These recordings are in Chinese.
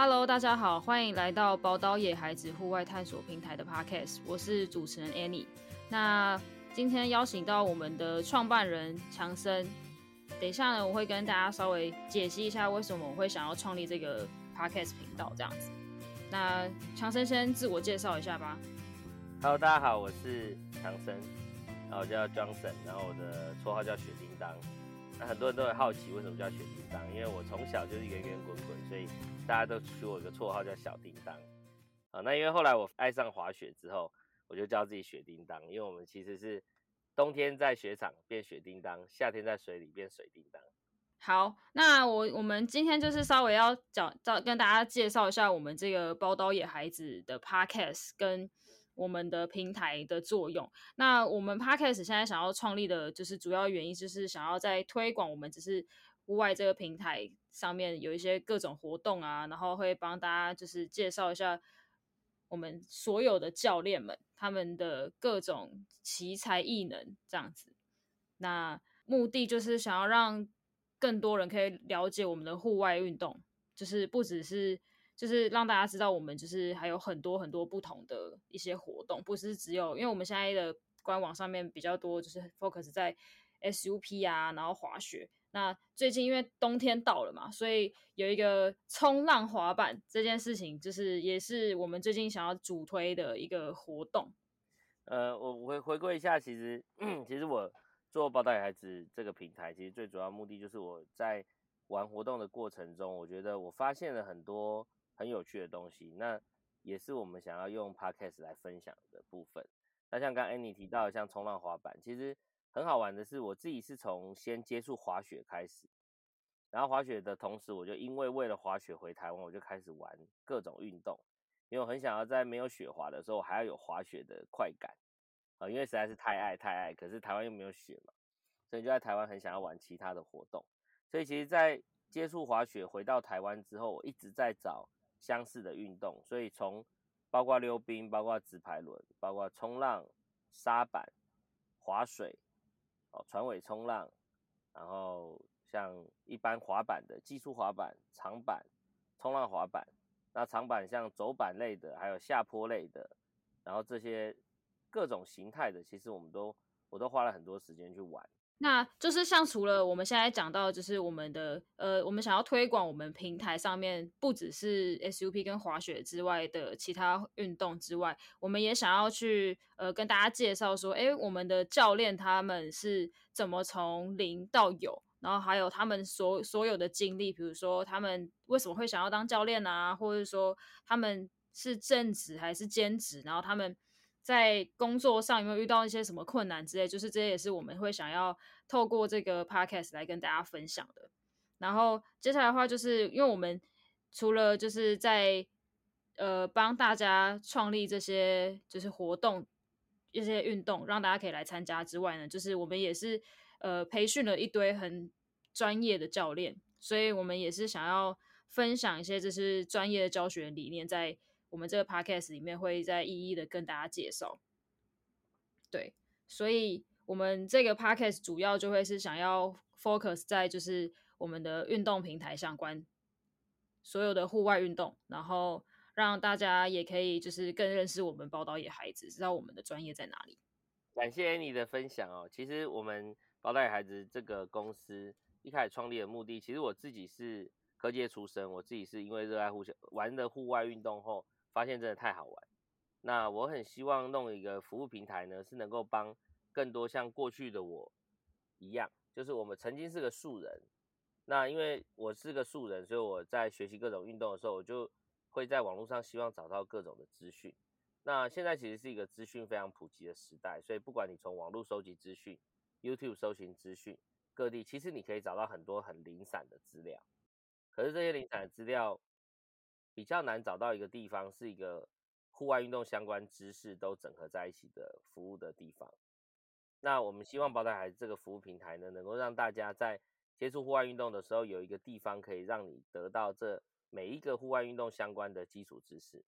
Hello，大家好，欢迎来到宝岛野孩子户外探索平台的 Podcast，我是主持人 Annie。那今天邀请到我们的创办人强森，等一下呢，我会跟大家稍微解析一下为什么我会想要创立这个 Podcast 频道这样子。那强森先自我介绍一下吧。Hello，大家好，我是强森，然后我叫 Johnson，然后我的绰号叫雪叮当。那很多人都会好奇为什么叫雪叮当，因为我从小就是圆圆滚滚，所以大家都取我一个绰号叫小叮当。啊，那因为后来我爱上滑雪之后，我就叫自己雪叮当，因为我们其实是冬天在雪场变雪叮当，夏天在水里变水叮当。好，那我我们今天就是稍微要讲，到跟大家介绍一下我们这个包刀野孩子的 podcast 跟我们的平台的作用。那我们 podcast 现在想要创立的，就是主要原因就是想要在推广我们只是户外这个平台上面有一些各种活动啊，然后会帮大家就是介绍一下我们所有的教练们他们的各种奇才异能这样子。那目的就是想要让更多人可以了解我们的户外运动，就是不只是就是让大家知道我们就是还有很多很多不同的一些活动，不是只有因为我们现在的官网上面比较多就是 focus 在 SUP 啊，然后滑雪。那最近因为冬天到了嘛，所以有一个冲浪滑板这件事情，就是也是我们最近想要主推的一个活动。呃，我回回归一下，其实 其实我做包带孩子这个平台，其实最主要目的就是我在玩活动的过程中，我觉得我发现了很多很有趣的东西，那也是我们想要用 podcast 来分享的部分。那像刚刚 Annie 提到的，像冲浪滑板，其实很好玩的是，我自己是从先接触滑雪开始，然后滑雪的同时，我就因为为了滑雪回台湾，我就开始玩各种运动。因为我很想要在没有雪滑的时候，我还要有滑雪的快感啊、因为实在是太爱太爱，可是台湾又没有雪嘛，所以就在台湾很想要玩其他的活动。所以其实，在接触滑雪回到台湾之后，我一直在找相似的运动，所以从包括溜冰、包括直排轮、包括冲浪、沙板、划水、哦船尾冲浪，然后像一般滑板的技术滑板、长板、冲浪滑板。那长板像走板类的，还有下坡类的，然后这些各种形态的，其实我们都我都花了很多时间去玩。那就是像除了我们现在讲到，就是我们的呃，我们想要推广我们平台上面不只是 SUP 跟滑雪之外的其他运动之外，我们也想要去呃跟大家介绍说，诶，我们的教练他们是怎么从零到有，然后还有他们所所有的经历，比如说他们为什么会想要当教练啊，或者说他们是正职还是兼职，然后他们。在工作上有没有遇到一些什么困难之类？就是这些也是我们会想要透过这个 podcast 来跟大家分享的。然后接下来的话，就是因为我们除了就是在呃帮大家创立这些就是活动、一些运动，让大家可以来参加之外呢，就是我们也是呃培训了一堆很专业的教练，所以我们也是想要分享一些就是专业的教学理念在。我们这个 podcast 里面会再一一的跟大家介绍，对，所以我们这个 podcast 主要就会是想要 focus 在就是我们的运动平台相关所有的户外运动，然后让大家也可以就是更认识我们宝岛野孩子，知道我们的专业在哪里。感谢你的分享哦。其实我们宝岛野孩子这个公司一开始创立的目的，其实我自己是科技出身，我自己是因为热爱户玩的户外运动后。发现真的太好玩，那我很希望弄一个服务平台呢，是能够帮更多像过去的我一样，就是我们曾经是个素人，那因为我是个素人，所以我在学习各种运动的时候，我就会在网络上希望找到各种的资讯。那现在其实是一个资讯非常普及的时代，所以不管你从网络收集资讯、YouTube 搜寻资讯，各地其实你可以找到很多很零散的资料，可是这些零散的资料。比较难找到一个地方是一个户外运动相关知识都整合在一起的服务的地方。那我们希望宝岛孩子这个服务平台呢，能够让大家在接触户外运动的时候，有一个地方可以让你得到这每一个户外运动相关的基础知识。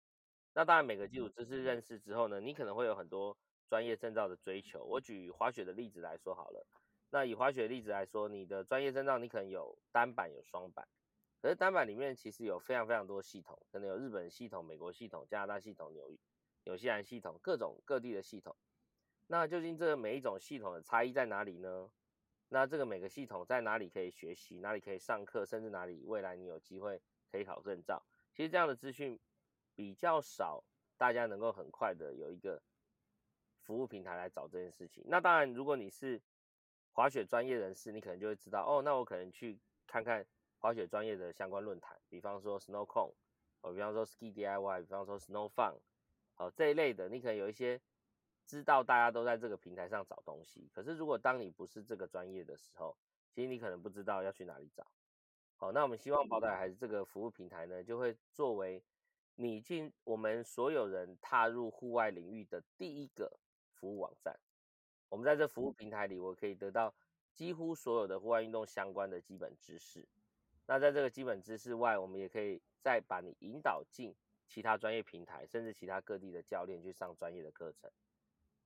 那当然，每个基础知识认识之后呢，你可能会有很多专业证照的追求。我举滑雪的例子来说好了。那以滑雪的例子来说，你的专业证照你可能有单板有双板。可是单板里面其实有非常非常多系统，可能有日本系统、美国系统、加拿大系统、纽纽西兰系统，各种各地的系统。那究竟这每一种系统的差异在哪里呢？那这个每个系统在哪里可以学习，哪里可以上课，甚至哪里未来你有机会可以考证照？其实这样的资讯比较少，大家能够很快的有一个服务平台来找这件事情。那当然，如果你是滑雪专业人士，你可能就会知道，哦，那我可能去看看滑雪专业的相关论坛，比方说 SnowCon，哦，比方说 Ski DIY，比方说 Snow Fun，好这一类的，你可能有一些。知道大家都在这个平台上找东西，可是如果当你不是这个专业的时候，其实你可能不知道要去哪里找。好，那我们希望宝岛还是这个服务平台呢，就会作为你进我们所有人踏入户外领域的第一个服务网站。我们在这服务平台里，我可以得到几乎所有的户外运动相关的基本知识。那在这个基本知识外，我们也可以再把你引导进其他专业平台，甚至其他各地的教练去上专业的课程。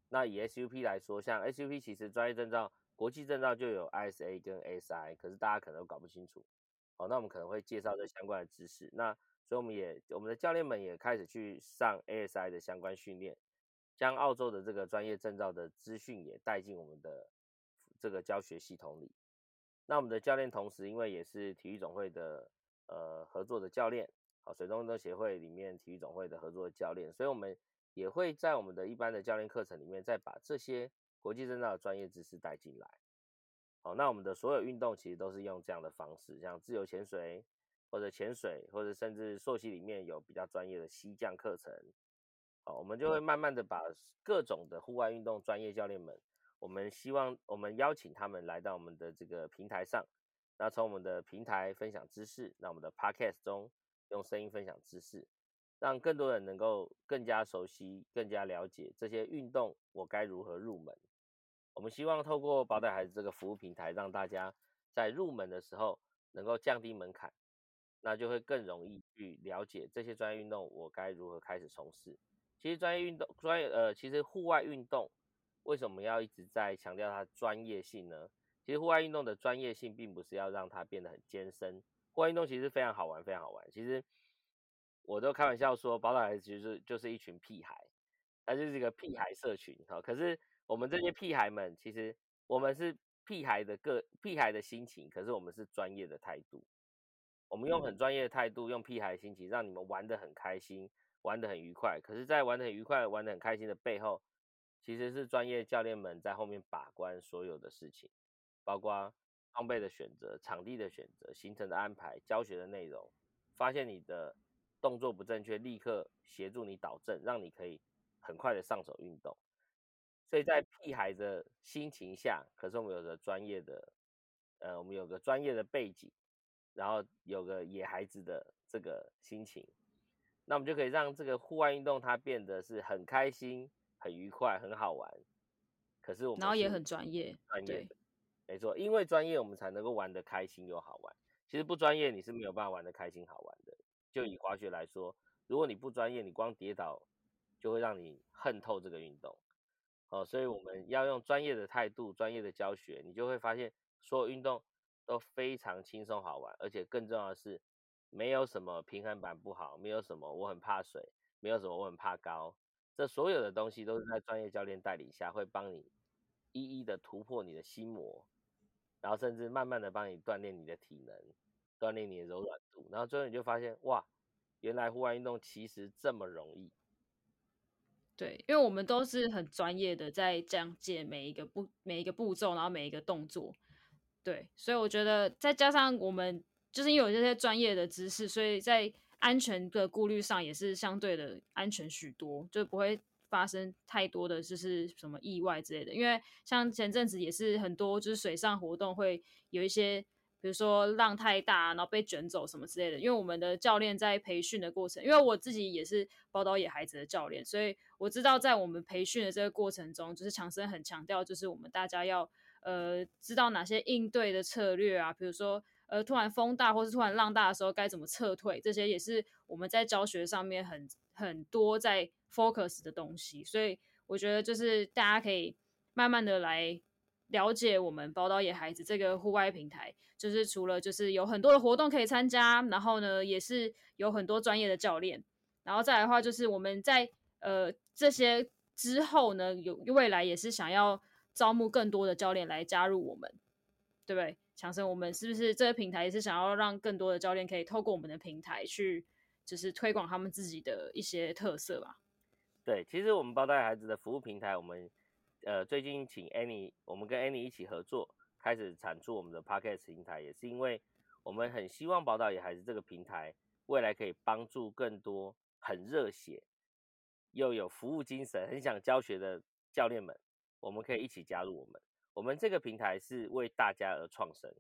那以 SUP 来说，像 SUP 其实专业证照、国际证照就有 ISA 跟 ASI，可是大家可能都搞不清楚。好，那我们可能会介绍这相关的知识。那所以我们也我们的教练们也开始去上 ASI 的相关训练，将澳洲的这个专业证照的资讯也带进我们的这个教学系统里。那我们的教练同时因为也是体育总会的呃合作的教练，好，水中运动协会里面体育总会的合作的教练，所以我们。也会在我们的一般的教练课程里面，再把这些国际证照的专业知识带进来。好，那我们的所有运动其实都是用这样的方式，像自由潜水或者潜水，或者甚至溯溪里面有比较专业的溪降课程。好，我们就会慢慢的把各种的户外运动专业教练们，我们希望我们邀请他们来到我们的这个平台上，那从我们的平台分享知识，那我们的 podcast 中用声音分享知识。让更多人能够更加熟悉、更加了解这些运动，我该如何入门？我们希望透过宝带孩子这个服务平台，让大家在入门的时候能够降低门槛，那就会更容易去了解这些专业运动，我该如何开始从事。其实专业运动、专业呃，其实户外运动为什么要一直在强调它专业性呢？其实户外运动的专业性并不是要让它变得很艰深，户外运动其实非常好玩，非常好玩。其实。我都开玩笑说，宝岛孩子其实就是一群屁孩，它就是一个屁孩社群哈。可是我们这些屁孩们，其实我们是屁孩的个屁孩的心情，可是我们是专业的态度。我们用很专业的态度，用屁孩的心情，让你们玩得很开心，玩得很愉快。可是，在玩得很愉快、玩得很开心的背后，其实是专业教练们在后面把关所有的事情，包括装备的选择、场地的选择、行程的安排、教学的内容，发现你的。动作不正确，立刻协助你导正，让你可以很快的上手运动。所以在屁孩的心情下，可是我们有个专业的，呃，我们有个专业的背景，然后有个野孩子的这个心情，那我们就可以让这个户外运动它变得是很开心、很愉快、很好玩。可是我们然后也很专业，专业，没错，因为专业我们才能够玩得开心又好玩。其实不专业你是没有办法玩得开心好玩的。就以滑雪来说，如果你不专业，你光跌倒就会让你恨透这个运动。哦，所以我们要用专业的态度、专业的教学，你就会发现所有运动都非常轻松好玩，而且更重要的是，没有什么平衡板不好，没有什么我很怕水，没有什么我很怕高，这所有的东西都是在专业教练带领下，会帮你一一的突破你的心魔，然后甚至慢慢的帮你锻炼你的体能。锻炼你的柔软度，然后最后你就发现，哇，原来户外运动其实这么容易。对，因为我们都是很专业的，在讲解每一个步、每一个步骤，然后每一个动作。对，所以我觉得再加上我们就是因为有这些专业的知识，所以在安全的顾虑上也是相对的安全许多，就不会发生太多的就是什么意外之类的。因为像前阵子也是很多就是水上活动会有一些。比如说浪太大，然后被卷走什么之类的。因为我们的教练在培训的过程，因为我自己也是宝岛野孩子的教练，所以我知道在我们培训的这个过程中，就是强生很强调，就是我们大家要呃知道哪些应对的策略啊，比如说呃突然风大或是突然浪大的时候该怎么撤退，这些也是我们在教学上面很很多在 focus 的东西。所以我觉得就是大家可以慢慢的来。了解我们宝岛野孩子这个户外平台，就是除了就是有很多的活动可以参加，然后呢，也是有很多专业的教练，然后再来的话，就是我们在呃这些之后呢，有未来也是想要招募更多的教练来加入我们，对不对？强生，我们是不是这个平台也是想要让更多的教练可以透过我们的平台去，就是推广他们自己的一些特色吧？对，其实我们包带孩子的服务平台，我们呃最近请 Annie，我们跟 Annie 一起合作，开始产出我们的 Podcast 平台，也是因为我们很希望宝岛野孩子这个平台未来可以帮助更多很热血又有服务精神、很想教学的教练们，我们可以一起加入我们。我们这个平台是为大家而创生，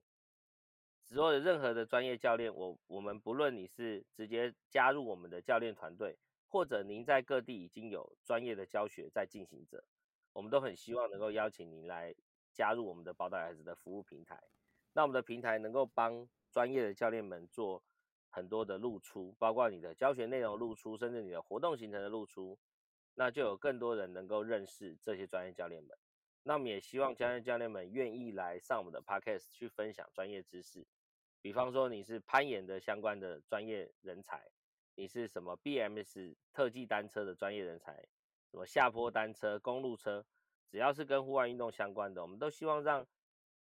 所有的任何的专业教练，我我们不论你是直接加入我们的教练团队。或者您在各地已经有专业的教学在进行着，我们都很希望能够邀请您来加入我们的宝岛孩子的服务平台。那我们的平台能够帮专业的教练们做很多的露出，包括你的教学内容露出，甚至你的活动行程的露出，那就有更多人能够认识这些专业教练们。那我们也希望专业教练们愿意来上我们的 podcast 去分享专业知识，比方说你是攀岩的相关的专业人才。你是什么 BMS 特技单车的专业人才？什么下坡单车、公路车，只要是跟户外运动相关的，我们都希望让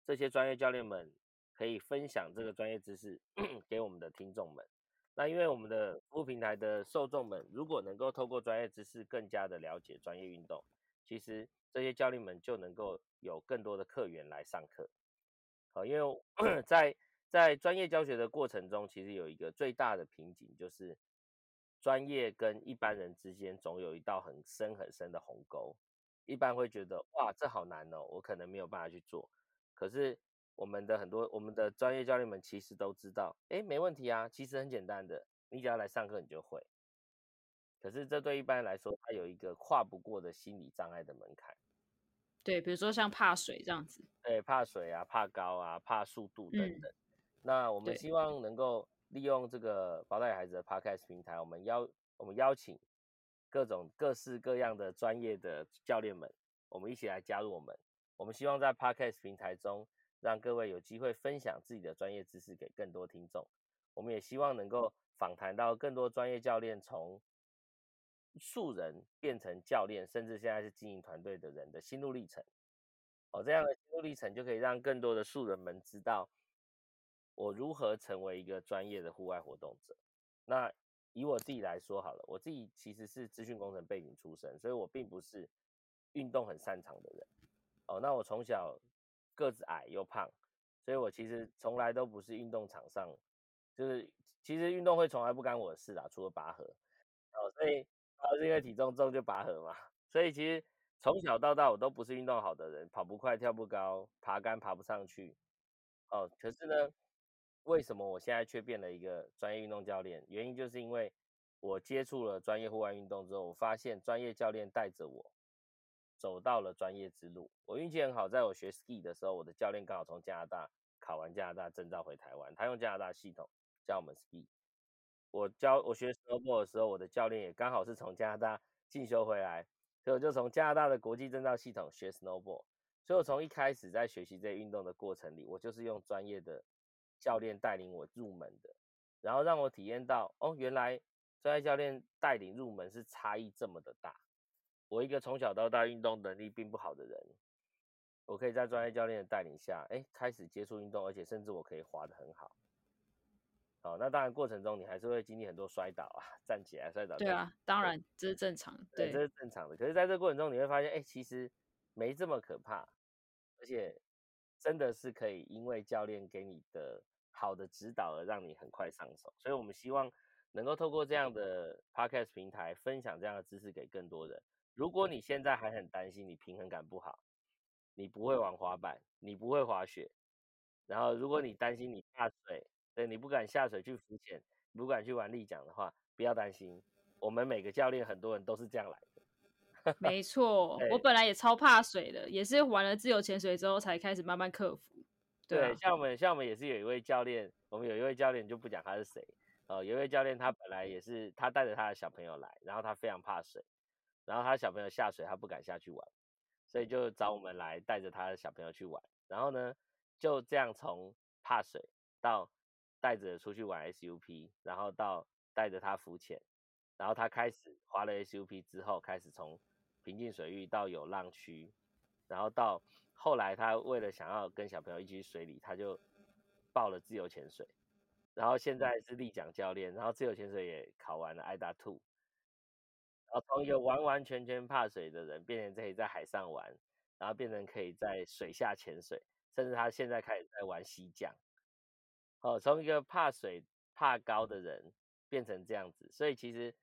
这些专业教练们可以分享这个专业知识 给我们的听众们。那因为我们的服务平台的受众们，如果能够透过专业知识更加的了解专业运动，其实这些教练们就能够有更多的客源来上课。好，因为 在在专业教学的过程中，其实有一个最大的瓶颈，就是专业跟一般人之间总有一道很深很深的鸿沟。一般会觉得，哇，这好难哦，我可能没有办法去做。可是我们的很多我们的专业教练们其实都知道，哎，没问题啊，其实很简单的，你只要来上课，你就会。可是这对一般人来说，他有一个跨不过的心理障碍的门槛。对，比如说像怕水这样子。对，怕水啊，怕高啊，怕速度等等。那我们希望能够利用这个宝岛孩子的 Podcast 平台，我们邀我们邀请各种各式各样的专业的教练们，我们一起来加入我们。我们希望在 Podcast 平台中，让各位有机会分享自己的专业知识给更多听众。我们也希望能够访谈到更多专业教练，从素人变成教练，甚至现在是经营团队的人的心路历程。哦，这样的心路历程就可以让更多的素人们知道。我如何成为一个专业的户外活动者？那以我自己来说好了，我自己其实是资讯工程背景出身，所以我并不是运动很擅长的人。哦，那我从小个子矮又胖，所以我其实从来都不是运动场上，就是其实运动会从来不干我的事啊，除了拔河。哦，所以主是因为体重重就拔河嘛，所以其实从小到大我都不是运动好的人，跑不快，跳不高，爬杆爬不上去。哦，可是呢。为什么我现在却变了一个专业运动教练？原因就是因为我接触了专业户外运动之后，我发现专业教练带着我走到了专业之路。我运气很好，在我学 ski 的时候，我的教练刚好从加拿大考完加拿大证照回台湾，他用加拿大系统教我们 ski。我教我学 snowboard 的时候，我的教练也刚好是从加拿大进修回来，所以我就从加拿大的国际证照系统学 snowboard。所以我从一开始在学习这运动的过程里，我就是用专业的。教练带领我入门的，然后让我体验到哦，原来专业教练带领入门是差异这么的大。我一个从小到大运动能力并不好的人，我可以在专业教练的带领下，哎，开始接触运动，而且甚至我可以滑得很好。好，那当然过程中你还是会经历很多摔倒啊，站起来摔倒。对啊，当然这是正常，对，这是正常的。可是在这过程中你会发现，哎，其实没这么可怕，而且真的是可以因为教练给你的。好的指导而让你很快上手，所以我们希望能够透过这样的 podcast 平台分享这样的知识给更多人。如果你现在还很担心你平衡感不好，你不会玩滑板，你不会滑雪，然后如果你担心你怕水，对你不敢下水去浮潜，不敢去玩立桨的话，不要担心，我们每个教练很多人都是这样来的。没 错，我本来也超怕水的，也是玩了自由潜水之后才开始慢慢克服。对，像我们像我们也是有一位教练，我们有一位教练就不讲他是谁，呃，有一位教练他本来也是他带着他的小朋友来，然后他非常怕水，然后他小朋友下水他不敢下去玩，所以就找我们来带着他的小朋友去玩。然后呢，就这样从怕水到带着出去玩 SUP，然后到带着他浮潜，然后他开始划了 SUP 之后，开始从平静水域到有浪区，然后到后来他为了想要跟小朋友一起去水里，他就报了自由潜水，然后现在是立桨教练，然后自由潜水也考完了 IDA Two，然后从一个完完全全怕水的人，变成可以在海上玩，然后变成可以在水下潜水，甚至他现在开始在玩溪降，哦，从一个怕水怕高的人变成这样子，所以其实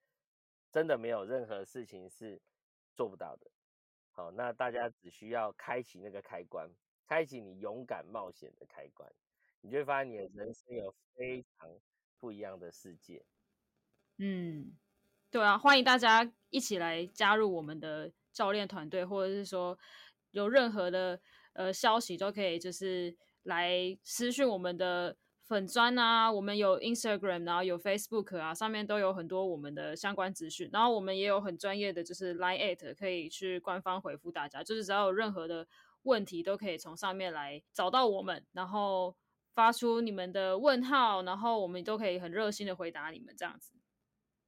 真的没有任何事情是。做不到的，好，那大家只需要开启那个开关，开启你勇敢冒险的开关，你就会发现你的人生有非常不一样的世界。嗯，对啊，欢迎大家一起来加入我们的教练团队，或者是说有任何的呃消息都可以，就是来私讯我们的。粉砖啊，我们有 Instagram，然后有 Facebook 啊，上面都有很多我们的相关资讯。然后我们也有很专业的，就是 Line at 可以去官方回复大家，就是只要有任何的问题，都可以从上面来找到我们，然后发出你们的问号，然后我们都可以很热心的回答你们这样子。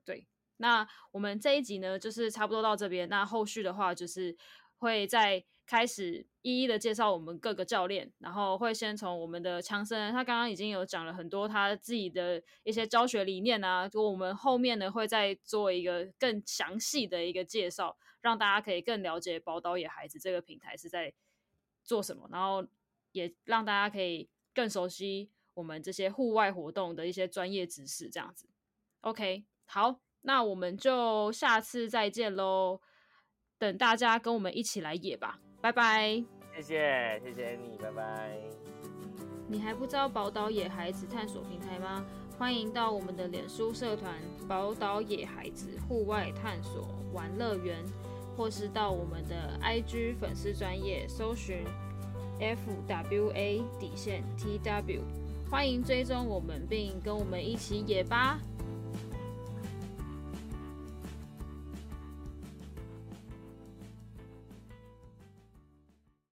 对，那我们这一集呢，就是差不多到这边。那后续的话，就是会在。开始一一的介绍我们各个教练，然后会先从我们的强生，他刚刚已经有讲了很多他自己的一些教学理念啊，就我们后面呢会再做一个更详细的一个介绍，让大家可以更了解宝岛野孩子这个平台是在做什么，然后也让大家可以更熟悉我们这些户外活动的一些专业知识，这样子。OK，好，那我们就下次再见喽，等大家跟我们一起来野吧。拜拜，谢谢谢谢你，拜拜。你还不知道宝岛野孩子探索平台吗？欢迎到我们的脸书社团“宝岛野孩子户外探索玩乐园”，或是到我们的 IG 粉丝专业搜寻 FWA 底线 TW，欢迎追踪我们并跟我们一起野吧。